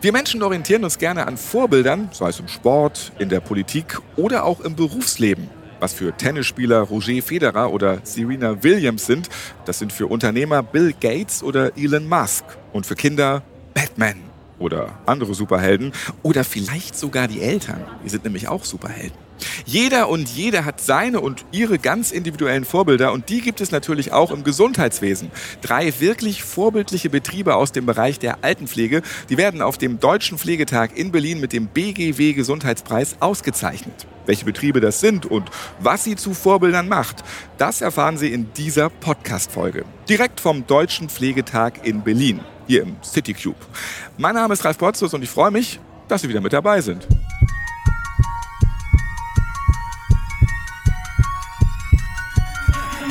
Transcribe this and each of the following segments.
Wir Menschen orientieren uns gerne an Vorbildern, sei es im Sport, in der Politik oder auch im Berufsleben. Was für Tennisspieler Roger Federer oder Serena Williams sind, das sind für Unternehmer Bill Gates oder Elon Musk. Und für Kinder Batman oder andere Superhelden oder vielleicht sogar die Eltern. Die sind nämlich auch Superhelden. Jeder und jede hat seine und ihre ganz individuellen Vorbilder und die gibt es natürlich auch im Gesundheitswesen. Drei wirklich vorbildliche Betriebe aus dem Bereich der Altenpflege, die werden auf dem Deutschen Pflegetag in Berlin mit dem BGW Gesundheitspreis ausgezeichnet. Welche Betriebe das sind und was sie zu Vorbildern macht, das erfahren Sie in dieser Podcast-Folge. Direkt vom Deutschen Pflegetag in Berlin, hier im City Cube. Mein Name ist Ralf Potzus und ich freue mich, dass Sie wieder mit dabei sind.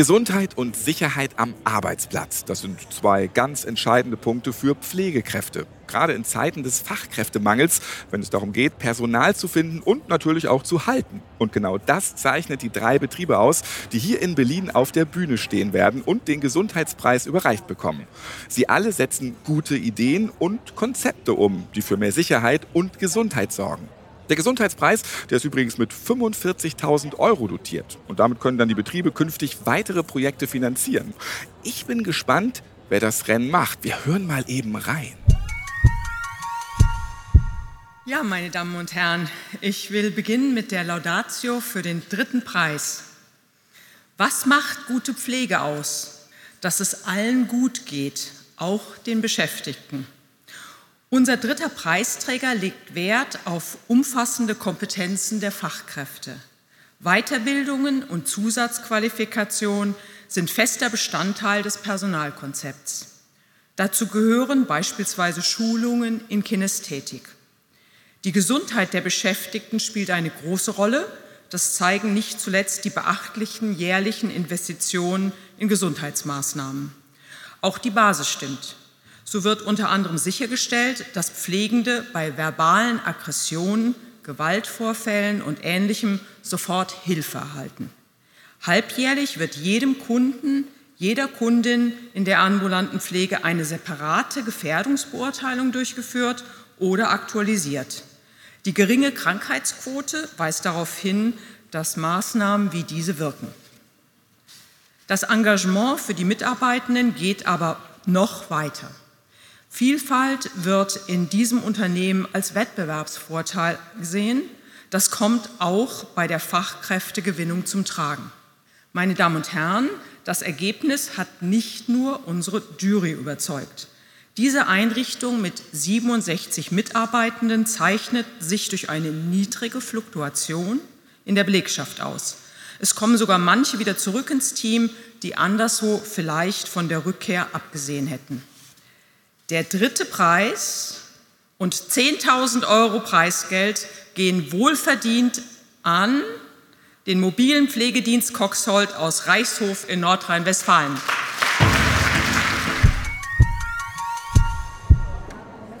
Gesundheit und Sicherheit am Arbeitsplatz. Das sind zwei ganz entscheidende Punkte für Pflegekräfte. Gerade in Zeiten des Fachkräftemangels, wenn es darum geht, Personal zu finden und natürlich auch zu halten. Und genau das zeichnet die drei Betriebe aus, die hier in Berlin auf der Bühne stehen werden und den Gesundheitspreis überreicht bekommen. Sie alle setzen gute Ideen und Konzepte um, die für mehr Sicherheit und Gesundheit sorgen. Der Gesundheitspreis, der ist übrigens mit 45.000 Euro dotiert. Und damit können dann die Betriebe künftig weitere Projekte finanzieren. Ich bin gespannt, wer das Rennen macht. Wir hören mal eben rein. Ja, meine Damen und Herren, ich will beginnen mit der Laudatio für den dritten Preis. Was macht gute Pflege aus? Dass es allen gut geht, auch den Beschäftigten. Unser dritter Preisträger legt Wert auf umfassende Kompetenzen der Fachkräfte. Weiterbildungen und Zusatzqualifikationen sind fester Bestandteil des Personalkonzepts. Dazu gehören beispielsweise Schulungen in Kinästhetik. Die Gesundheit der Beschäftigten spielt eine große Rolle. Das zeigen nicht zuletzt die beachtlichen jährlichen Investitionen in Gesundheitsmaßnahmen. Auch die Basis stimmt. So wird unter anderem sichergestellt, dass Pflegende bei verbalen Aggressionen, Gewaltvorfällen und Ähnlichem sofort Hilfe erhalten. Halbjährlich wird jedem Kunden, jeder Kundin in der ambulanten Pflege eine separate Gefährdungsbeurteilung durchgeführt oder aktualisiert. Die geringe Krankheitsquote weist darauf hin, dass Maßnahmen wie diese wirken. Das Engagement für die Mitarbeitenden geht aber noch weiter. Vielfalt wird in diesem Unternehmen als Wettbewerbsvorteil gesehen. Das kommt auch bei der Fachkräftegewinnung zum Tragen. Meine Damen und Herren, das Ergebnis hat nicht nur unsere Jury überzeugt. Diese Einrichtung mit 67 Mitarbeitenden zeichnet sich durch eine niedrige Fluktuation in der Belegschaft aus. Es kommen sogar manche wieder zurück ins Team, die anderswo vielleicht von der Rückkehr abgesehen hätten. Der dritte Preis und 10.000 Euro Preisgeld gehen wohlverdient an den mobilen Pflegedienst Coxhold aus Reichshof in Nordrhein-Westfalen.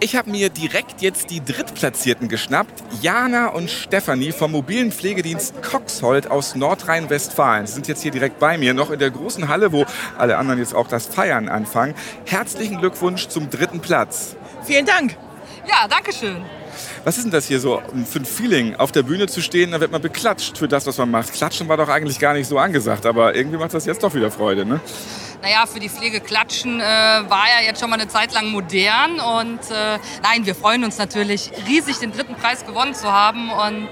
Ich habe mir direkt jetzt die Drittplatzierten geschnappt, Jana und Stefanie vom mobilen Pflegedienst Coxhold aus Nordrhein-Westfalen. Sie sind jetzt hier direkt bei mir, noch in der großen Halle, wo alle anderen jetzt auch das Feiern anfangen. Herzlichen Glückwunsch zum dritten Platz. Vielen Dank. Ja, danke schön. Was ist denn das hier so für ein Feeling, auf der Bühne zu stehen? Da wird man beklatscht für das, was man macht. Klatschen war doch eigentlich gar nicht so angesagt, aber irgendwie macht das jetzt doch wieder Freude, ne? Naja, für die Pflege klatschen äh, war ja jetzt schon mal eine Zeit lang modern. Und äh, nein, wir freuen uns natürlich riesig, den dritten Preis gewonnen zu haben. Und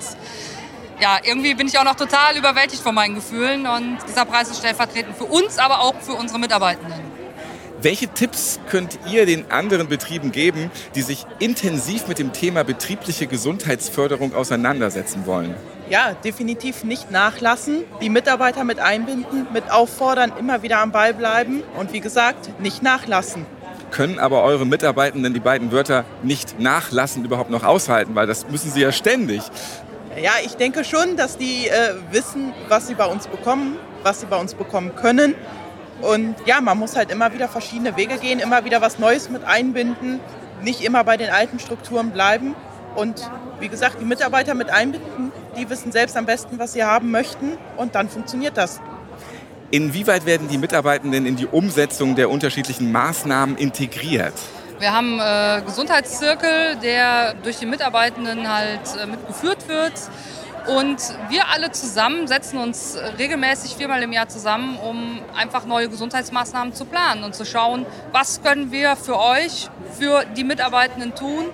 ja, irgendwie bin ich auch noch total überwältigt von meinen Gefühlen. Und dieser Preis ist stellvertretend für uns, aber auch für unsere Mitarbeitenden. Welche Tipps könnt ihr den anderen Betrieben geben, die sich intensiv mit dem Thema betriebliche Gesundheitsförderung auseinandersetzen wollen? Ja, definitiv nicht nachlassen, die Mitarbeiter mit einbinden, mit auffordern, immer wieder am Ball bleiben und wie gesagt, nicht nachlassen. Können aber eure Mitarbeitenden die beiden Wörter nicht nachlassen überhaupt noch aushalten, weil das müssen sie ja ständig. Ja, ich denke schon, dass die äh, wissen, was sie bei uns bekommen was sie bei uns bekommen können. Und ja, man muss halt immer wieder verschiedene Wege gehen, immer wieder was Neues mit einbinden, nicht immer bei den alten Strukturen bleiben. Und wie gesagt, die Mitarbeiter mit einbinden, die wissen selbst am besten, was sie haben möchten und dann funktioniert das. Inwieweit werden die Mitarbeitenden in die Umsetzung der unterschiedlichen Maßnahmen integriert? Wir haben äh, Gesundheitszirkel, der durch die Mitarbeitenden halt äh, mitgeführt wird. Und wir alle zusammen setzen uns regelmäßig viermal im Jahr zusammen, um einfach neue Gesundheitsmaßnahmen zu planen und zu schauen, was können wir für euch, für die Mitarbeitenden tun,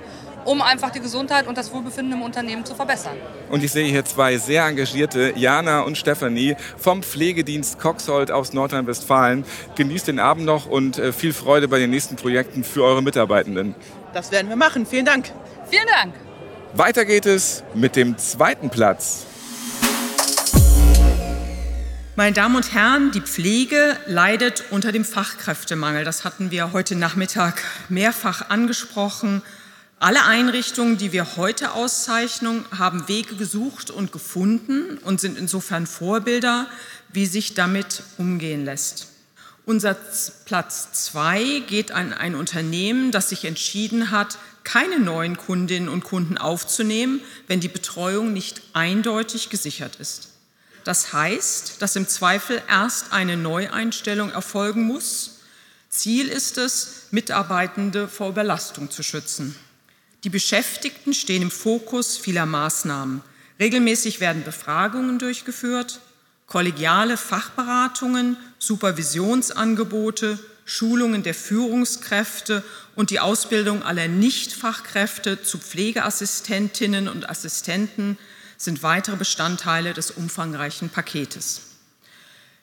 um einfach die Gesundheit und das Wohlbefinden im Unternehmen zu verbessern. Und ich sehe hier zwei sehr engagierte, Jana und Stefanie vom Pflegedienst Coxhold aus Nordrhein-Westfalen. Genießt den Abend noch und äh, viel Freude bei den nächsten Projekten für eure Mitarbeitenden. Das werden wir machen. Vielen Dank. Vielen Dank. Weiter geht es mit dem zweiten Platz. Meine Damen und Herren, die Pflege leidet unter dem Fachkräftemangel. Das hatten wir heute Nachmittag mehrfach angesprochen. Alle Einrichtungen, die wir heute auszeichnen, haben Wege gesucht und gefunden und sind insofern Vorbilder, wie sich damit umgehen lässt. Unser Platz zwei geht an ein Unternehmen, das sich entschieden hat, keine neuen Kundinnen und Kunden aufzunehmen, wenn die Betreuung nicht eindeutig gesichert ist. Das heißt, dass im Zweifel erst eine Neueinstellung erfolgen muss. Ziel ist es, Mitarbeitende vor Überlastung zu schützen. Die Beschäftigten stehen im Fokus vieler Maßnahmen. Regelmäßig werden Befragungen durchgeführt, kollegiale Fachberatungen, Supervisionsangebote, Schulungen der Führungskräfte und die Ausbildung aller Nichtfachkräfte zu Pflegeassistentinnen und Assistenten sind weitere Bestandteile des umfangreichen Paketes.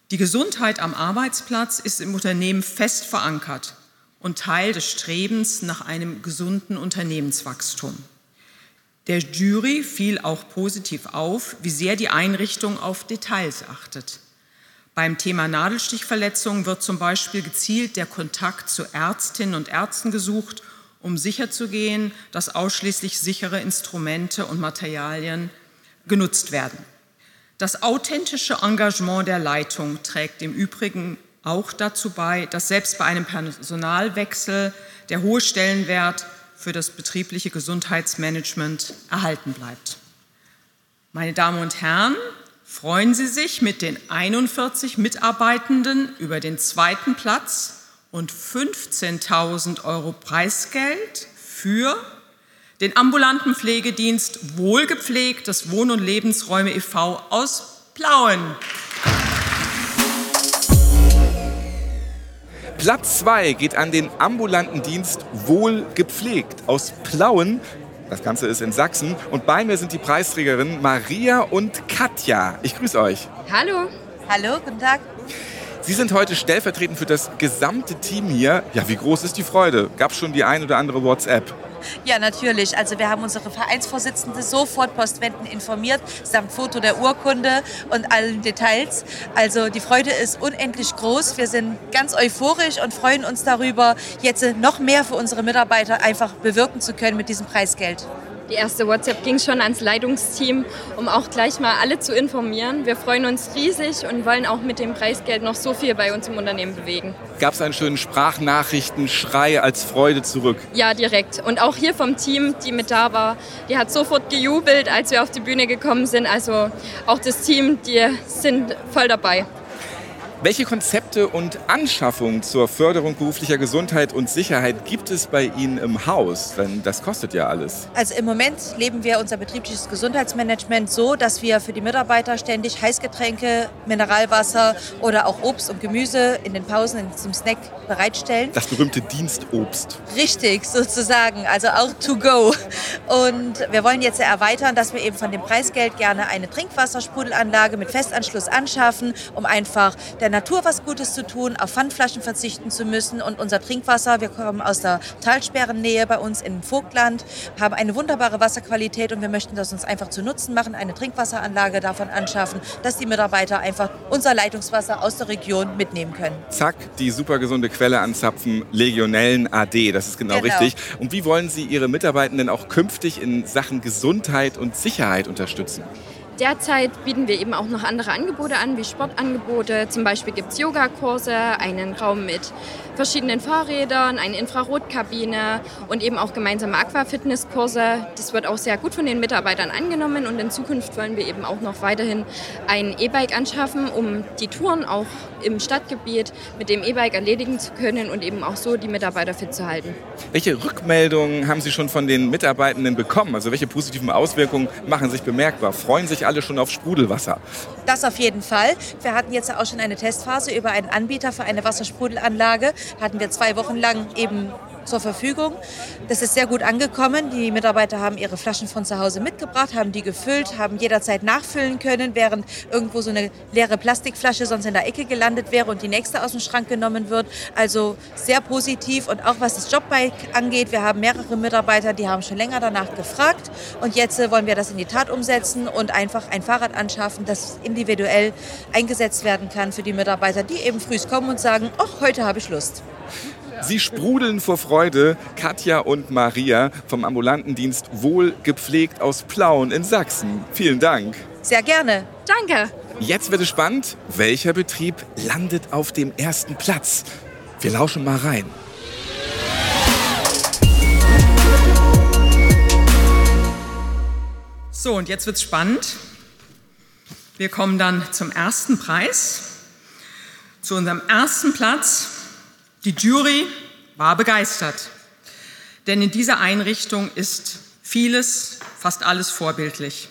Die Gesundheit am Arbeitsplatz ist im Unternehmen fest verankert und Teil des Strebens nach einem gesunden Unternehmenswachstum. Der Jury fiel auch positiv auf, wie sehr die Einrichtung auf Details achtet. Beim Thema Nadelstichverletzungen wird zum Beispiel gezielt der Kontakt zu Ärztinnen und Ärzten gesucht, um sicherzugehen, dass ausschließlich sichere Instrumente und Materialien genutzt werden. Das authentische Engagement der Leitung trägt im Übrigen auch dazu bei, dass selbst bei einem Personalwechsel der hohe Stellenwert für das betriebliche Gesundheitsmanagement erhalten bleibt. Meine Damen und Herren, freuen Sie sich mit den 41 Mitarbeitenden über den zweiten Platz und 15.000 Euro Preisgeld für den ambulanten Pflegedienst Wohlgepflegtes Wohn- und Lebensräume e.V. aus Plauen. Platz 2 geht an den ambulanten Dienst Wohlgepflegt aus Plauen. Das Ganze ist in Sachsen. Und bei mir sind die Preisträgerinnen Maria und Katja. Ich grüße euch. Hallo. Hallo, guten Tag. Sie sind heute stellvertretend für das gesamte Team hier. Ja, wie groß ist die Freude? Gab es schon die ein oder andere WhatsApp? Ja, natürlich. Also wir haben unsere Vereinsvorsitzende sofort postwenden informiert, samt Foto der Urkunde und allen Details. Also die Freude ist unendlich groß. Wir sind ganz euphorisch und freuen uns darüber, jetzt noch mehr für unsere Mitarbeiter einfach bewirken zu können mit diesem Preisgeld. Die erste WhatsApp ging schon ans Leitungsteam, um auch gleich mal alle zu informieren. Wir freuen uns riesig und wollen auch mit dem Preisgeld noch so viel bei uns im Unternehmen bewegen. Gab es einen schönen Sprachnachrichtenschrei als Freude zurück? Ja, direkt. Und auch hier vom Team, die mit da war, die hat sofort gejubelt, als wir auf die Bühne gekommen sind. Also auch das Team, die sind voll dabei. Welche Konzepte und Anschaffungen zur Förderung beruflicher Gesundheit und Sicherheit gibt es bei Ihnen im Haus? Denn das kostet ja alles. Also im Moment leben wir unser betriebliches Gesundheitsmanagement so, dass wir für die Mitarbeiter ständig Heißgetränke, Mineralwasser oder auch Obst und Gemüse in den Pausen, diesem Snack bereitstellen. Das berühmte Dienstobst. Richtig, sozusagen. Also auch to go. Und wir wollen jetzt erweitern, dass wir eben von dem Preisgeld gerne eine Trinkwassersprudelanlage mit Festanschluss anschaffen, um einfach der Natur was Gutes zu tun, auf Pfandflaschen verzichten zu müssen. Und unser Trinkwasser, wir kommen aus der Talsperrennähe bei uns im Vogtland, haben eine wunderbare Wasserqualität und wir möchten das uns einfach zu Nutzen machen, eine Trinkwasseranlage davon anschaffen, dass die Mitarbeiter einfach unser Leitungswasser aus der Region mitnehmen können. Zack, die super gesunde Quelle anzapfen, Legionellen AD, das ist genau, genau. richtig. Und wie wollen Sie Ihre Mitarbeitenden auch künftig in Sachen Gesundheit und Sicherheit unterstützen? Derzeit bieten wir eben auch noch andere Angebote an, wie Sportangebote. Zum Beispiel gibt es Yogakurse, einen Raum mit verschiedenen Fahrrädern, eine Infrarotkabine und eben auch gemeinsame Aquafitnesskurse. Das wird auch sehr gut von den Mitarbeitern angenommen und in Zukunft wollen wir eben auch noch weiterhin ein E-Bike anschaffen, um die Touren auch im Stadtgebiet mit dem E-Bike erledigen zu können und eben auch so die Mitarbeiter fit zu halten. Welche Rückmeldungen haben Sie schon von den Mitarbeitenden bekommen? Also welche positiven Auswirkungen machen sich bemerkbar? Freuen sich alle schon auf Sprudelwasser? Das auf jeden Fall. Wir hatten jetzt auch schon eine Testphase über einen Anbieter für eine Wassersprudelanlage. Hatten wir zwei Wochen lang eben zur Verfügung. Das ist sehr gut angekommen. Die Mitarbeiter haben ihre Flaschen von zu Hause mitgebracht, haben die gefüllt, haben jederzeit nachfüllen können, während irgendwo so eine leere Plastikflasche sonst in der Ecke gelandet wäre und die nächste aus dem Schrank genommen wird. Also sehr positiv und auch was das Jobbike angeht. Wir haben mehrere Mitarbeiter, die haben schon länger danach gefragt und jetzt äh, wollen wir das in die Tat umsetzen und einfach ein Fahrrad anschaffen, das individuell eingesetzt werden kann für die Mitarbeiter, die eben früh kommen und sagen, ach, heute habe ich Lust. Sie sprudeln vor Freude, Katja und Maria vom ambulanten Dienst Wohl gepflegt aus Plauen in Sachsen. Vielen Dank. Sehr gerne. Danke. Jetzt wird es spannend. Welcher Betrieb landet auf dem ersten Platz? Wir lauschen mal rein. So, und jetzt wird's spannend. Wir kommen dann zum ersten Preis, zu unserem ersten Platz. Die Jury war begeistert, denn in dieser Einrichtung ist vieles, fast alles vorbildlich.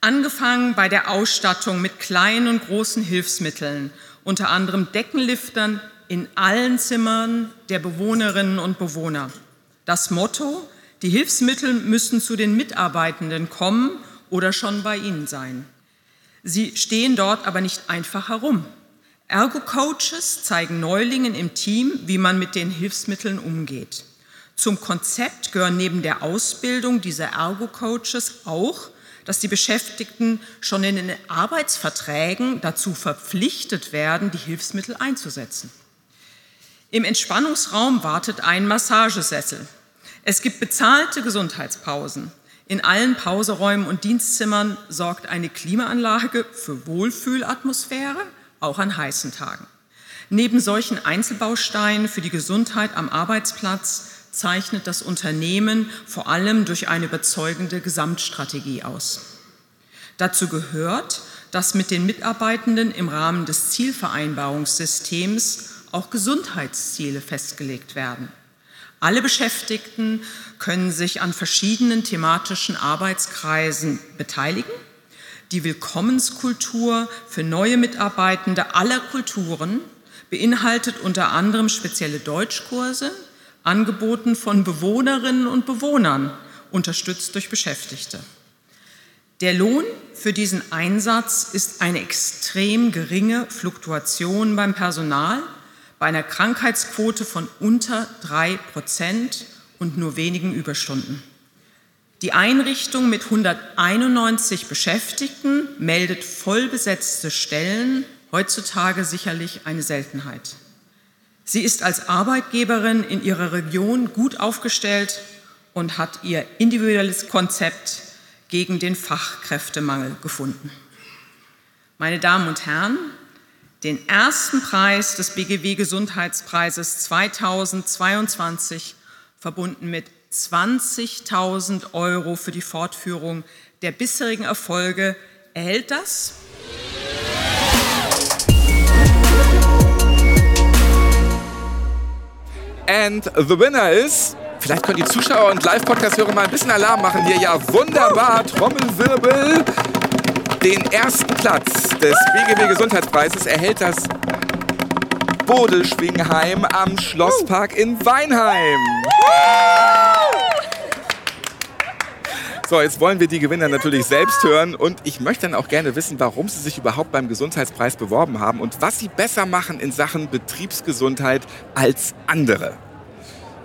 Angefangen bei der Ausstattung mit kleinen und großen Hilfsmitteln, unter anderem Deckenliftern in allen Zimmern der Bewohnerinnen und Bewohner. Das Motto, die Hilfsmittel müssen zu den Mitarbeitenden kommen oder schon bei ihnen sein. Sie stehen dort aber nicht einfach herum. Ergo-Coaches zeigen Neulingen im Team, wie man mit den Hilfsmitteln umgeht. Zum Konzept gehören neben der Ausbildung dieser Ergo-Coaches auch, dass die Beschäftigten schon in den Arbeitsverträgen dazu verpflichtet werden, die Hilfsmittel einzusetzen. Im Entspannungsraum wartet ein Massagesessel. Es gibt bezahlte Gesundheitspausen. In allen Pauseräumen und Dienstzimmern sorgt eine Klimaanlage für Wohlfühlatmosphäre, auch an heißen Tagen. Neben solchen Einzelbausteinen für die Gesundheit am Arbeitsplatz zeichnet das Unternehmen vor allem durch eine überzeugende Gesamtstrategie aus. Dazu gehört, dass mit den Mitarbeitenden im Rahmen des Zielvereinbarungssystems auch Gesundheitsziele festgelegt werden. Alle Beschäftigten können sich an verschiedenen thematischen Arbeitskreisen beteiligen. Die Willkommenskultur für neue Mitarbeitende aller Kulturen beinhaltet unter anderem spezielle Deutschkurse, angeboten von Bewohnerinnen und Bewohnern, unterstützt durch Beschäftigte. Der Lohn für diesen Einsatz ist eine extrem geringe Fluktuation beim Personal bei einer Krankheitsquote von unter drei Prozent und nur wenigen Überstunden. Die Einrichtung mit 191 Beschäftigten meldet vollbesetzte Stellen, heutzutage sicherlich eine Seltenheit. Sie ist als Arbeitgeberin in ihrer Region gut aufgestellt und hat ihr individuelles Konzept gegen den Fachkräftemangel gefunden. Meine Damen und Herren, den ersten Preis des BGW Gesundheitspreises 2022 verbunden mit 20.000 Euro für die Fortführung der bisherigen Erfolge erhält das And the winner is. Vielleicht können die Zuschauer und Live-Podcast-Hörer mal ein bisschen Alarm machen hier. Ja, wunderbar. Trommelwirbel. Den ersten Platz des BGW Gesundheitspreises erhält das Bodelschwingheim am Schlosspark in Weinheim. So, jetzt wollen wir die Gewinner natürlich selbst hören und ich möchte dann auch gerne wissen, warum sie sich überhaupt beim Gesundheitspreis beworben haben und was sie besser machen in Sachen Betriebsgesundheit als andere.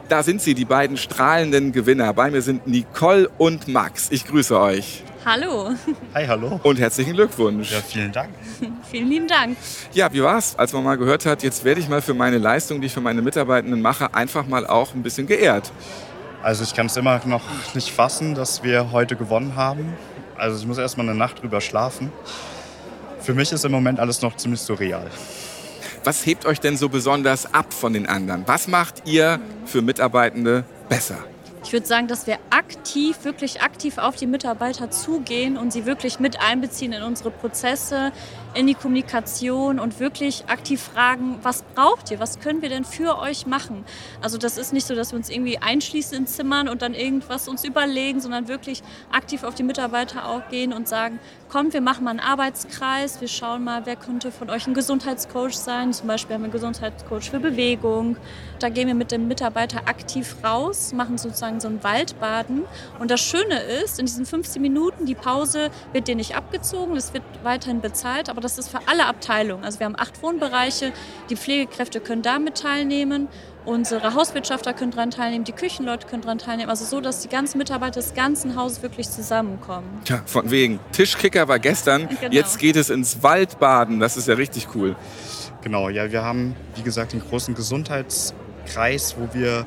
Da sind sie, die beiden strahlenden Gewinner. Bei mir sind Nicole und Max. Ich grüße euch. Hallo. Hi, hallo. Und herzlichen Glückwunsch. Ja, vielen Dank. Vielen lieben Dank. Ja, wie war's, als man mal gehört hat, jetzt werde ich mal für meine Leistung, die ich für meine Mitarbeitenden mache, einfach mal auch ein bisschen geehrt. Also ich kann es immer noch nicht fassen, dass wir heute gewonnen haben. Also ich muss erstmal eine Nacht drüber schlafen. Für mich ist im Moment alles noch ziemlich surreal. Was hebt euch denn so besonders ab von den anderen? Was macht ihr für Mitarbeitende besser? Ich würde sagen, dass wir aktiv, wirklich aktiv auf die Mitarbeiter zugehen und sie wirklich mit einbeziehen in unsere Prozesse, in die Kommunikation und wirklich aktiv fragen, was braucht ihr, was können wir denn für euch machen? Also das ist nicht so, dass wir uns irgendwie einschließen in Zimmern und dann irgendwas uns überlegen, sondern wirklich aktiv auf die Mitarbeiter auch gehen und sagen, kommt, wir machen mal einen Arbeitskreis, wir schauen mal, wer könnte von euch ein Gesundheitscoach sein. Zum Beispiel haben wir einen Gesundheitscoach für Bewegung. Da gehen wir mit dem Mitarbeiter aktiv raus, machen sozusagen so ein Waldbaden. Und das Schöne ist, in diesen 15 Minuten, die Pause wird dir nicht abgezogen, es wird weiterhin bezahlt, aber das ist für alle Abteilungen. Also wir haben acht Wohnbereiche, die Pflegekräfte können damit teilnehmen Unsere Hauswirtschafter können daran teilnehmen, die Küchenleute können daran teilnehmen. Also so, dass die ganzen Mitarbeiter des ganzen Hauses wirklich zusammenkommen. Tja, von wegen. Tischkicker war gestern, genau. jetzt geht es ins Waldbaden. Das ist ja richtig cool. Genau, ja, wir haben, wie gesagt, den großen Gesundheitskreis, wo wir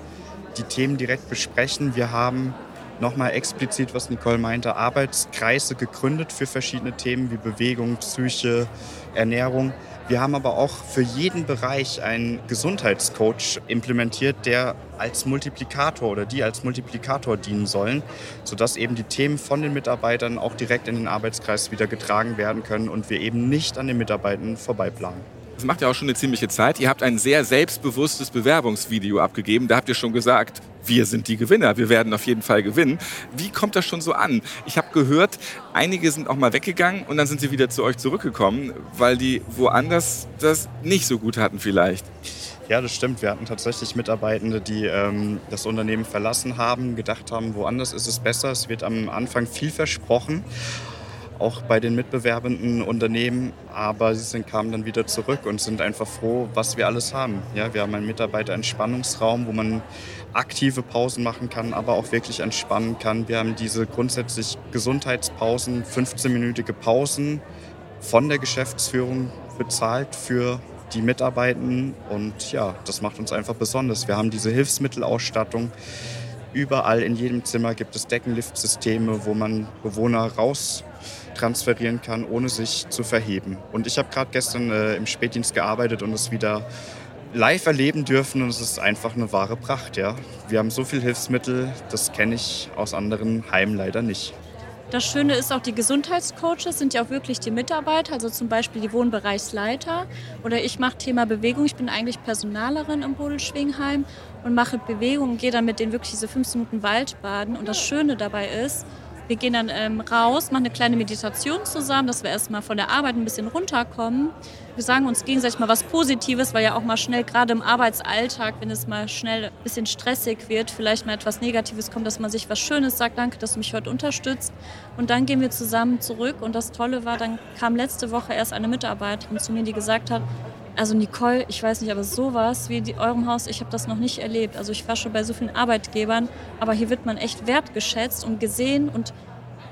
die Themen direkt besprechen. Wir haben nochmal explizit, was Nicole meinte, Arbeitskreise gegründet für verschiedene Themen wie Bewegung, Psyche, Ernährung. Wir haben aber auch für jeden Bereich einen Gesundheitscoach implementiert, der als Multiplikator oder die als Multiplikator dienen sollen, sodass eben die Themen von den Mitarbeitern auch direkt in den Arbeitskreis wieder getragen werden können und wir eben nicht an den Mitarbeitern vorbeiplanen. Das macht ja auch schon eine ziemliche Zeit. Ihr habt ein sehr selbstbewusstes Bewerbungsvideo abgegeben. Da habt ihr schon gesagt, wir sind die Gewinner, wir werden auf jeden Fall gewinnen. Wie kommt das schon so an? Ich habe gehört, einige sind auch mal weggegangen und dann sind sie wieder zu euch zurückgekommen, weil die woanders das nicht so gut hatten vielleicht. Ja, das stimmt. Wir hatten tatsächlich Mitarbeitende, die ähm, das Unternehmen verlassen haben, gedacht haben, woanders ist es besser. Es wird am Anfang viel versprochen auch bei den mitbewerbenden Unternehmen, aber sie sind, kamen dann wieder zurück und sind einfach froh, was wir alles haben. Ja, wir haben einen Mitarbeiterentspannungsraum, wo man aktive Pausen machen kann, aber auch wirklich entspannen kann. Wir haben diese grundsätzlich Gesundheitspausen, 15-minütige Pausen von der Geschäftsführung bezahlt für die Mitarbeitenden und ja, das macht uns einfach besonders. Wir haben diese Hilfsmittelausstattung. Überall in jedem Zimmer gibt es Deckenliftsysteme, wo man Bewohner raus transferieren kann, ohne sich zu verheben. Und ich habe gerade gestern äh, im Spätdienst gearbeitet und es wieder live erleben dürfen und es ist einfach eine wahre Pracht. Ja. Wir haben so viel Hilfsmittel, das kenne ich aus anderen Heimen leider nicht. Das Schöne ist auch, die Gesundheitscoaches sind ja auch wirklich die Mitarbeiter, also zum Beispiel die Wohnbereichsleiter. Oder ich mache Thema Bewegung. Ich bin eigentlich Personalerin im Bodelschwingheim und mache Bewegung gehe dann mit denen wirklich diese 15 Minuten Waldbaden. Und das Schöne dabei ist, wir gehen dann ähm, raus, machen eine kleine Meditation zusammen, dass wir erstmal von der Arbeit ein bisschen runterkommen. Wir sagen uns gegenseitig mal was Positives, weil ja auch mal schnell, gerade im Arbeitsalltag, wenn es mal schnell ein bisschen stressig wird, vielleicht mal etwas Negatives kommt, dass man sich was Schönes sagt, danke, dass du mich heute unterstützt. Und dann gehen wir zusammen zurück. Und das Tolle war, dann kam letzte Woche erst eine Mitarbeiterin zu mir, die gesagt hat, also Nicole, ich weiß nicht, aber sowas wie in eurem Haus, ich habe das noch nicht erlebt. Also ich war schon bei so vielen Arbeitgebern, aber hier wird man echt wertgeschätzt und gesehen und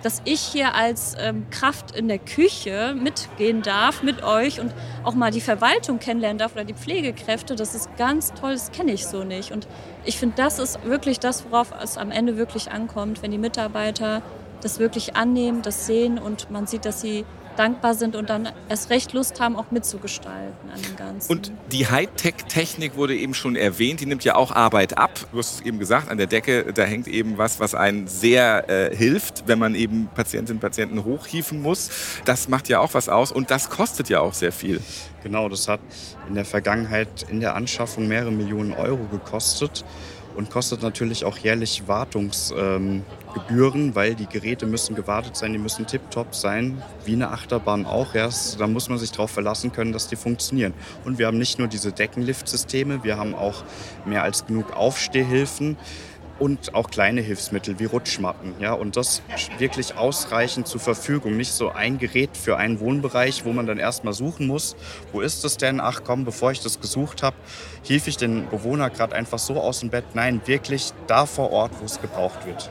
dass ich hier als ähm, Kraft in der Küche mitgehen darf mit euch und auch mal die Verwaltung kennenlernen darf oder die Pflegekräfte, das ist ganz toll, das kenne ich so nicht. Und ich finde, das ist wirklich das, worauf es am Ende wirklich ankommt, wenn die Mitarbeiter das wirklich annehmen, das sehen und man sieht, dass sie dankbar sind und dann erst recht Lust haben, auch mitzugestalten an dem Ganzen. Und die Hightech-Technik wurde eben schon erwähnt, die nimmt ja auch Arbeit ab. Du hast es eben gesagt, an der Decke, da hängt eben was, was einen sehr äh, hilft, wenn man eben Patientinnen und Patienten hochhieven muss. Das macht ja auch was aus und das kostet ja auch sehr viel. Genau, das hat in der Vergangenheit in der Anschaffung mehrere Millionen Euro gekostet und kostet natürlich auch jährlich Wartungsgebühren, ähm, weil die Geräte müssen gewartet sein, die müssen tiptop sein, wie eine Achterbahn auch. Ja, da muss man sich darauf verlassen können, dass die funktionieren. Und wir haben nicht nur diese Deckenliftsysteme, wir haben auch mehr als genug Aufstehhilfen und auch kleine Hilfsmittel wie Rutschmatten. Ja, und das wirklich ausreichend zur Verfügung. Nicht so ein Gerät für einen Wohnbereich, wo man dann erstmal suchen muss. Wo ist es denn? Ach komm, bevor ich das gesucht habe, hief ich den Bewohner gerade einfach so aus dem Bett. Nein, wirklich da vor Ort, wo es gebraucht wird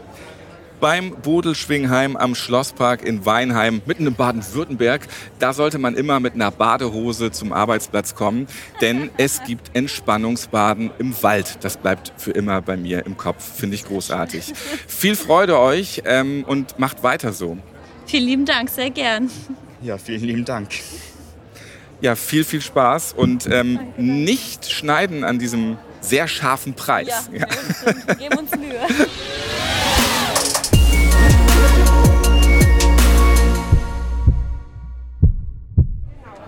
beim Bodelschwingheim am Schlosspark in Weinheim, mitten in Baden-Württemberg. Da sollte man immer mit einer Badehose zum Arbeitsplatz kommen, denn es gibt Entspannungsbaden im Wald. Das bleibt für immer bei mir im Kopf, finde ich großartig. Viel Freude euch ähm, und macht weiter so. Vielen lieben Dank, sehr gern. Ja, vielen lieben Dank. Ja, viel, viel Spaß und ähm, nicht schneiden an diesem sehr scharfen Preis. Ja, ja. wir geben uns Mühe.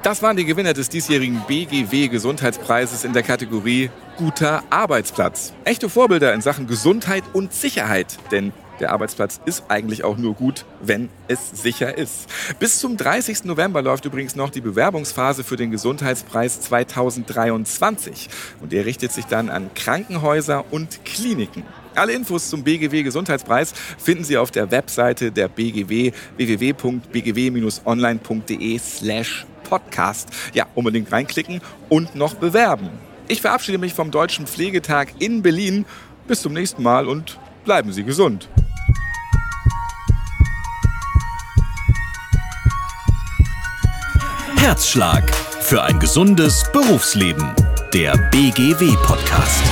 Das waren die Gewinner des diesjährigen BGW Gesundheitspreises in der Kategorie Guter Arbeitsplatz. Echte Vorbilder in Sachen Gesundheit und Sicherheit, denn der Arbeitsplatz ist eigentlich auch nur gut, wenn es sicher ist. Bis zum 30. November läuft übrigens noch die Bewerbungsphase für den Gesundheitspreis 2023. Und der richtet sich dann an Krankenhäuser und Kliniken. Alle Infos zum BGW Gesundheitspreis finden Sie auf der Webseite der BGW www.bgw-online.de slash podcast. Ja, unbedingt reinklicken und noch bewerben. Ich verabschiede mich vom Deutschen Pflegetag in Berlin. Bis zum nächsten Mal und bleiben Sie gesund. Herzschlag für ein gesundes Berufsleben. Der BGW-Podcast.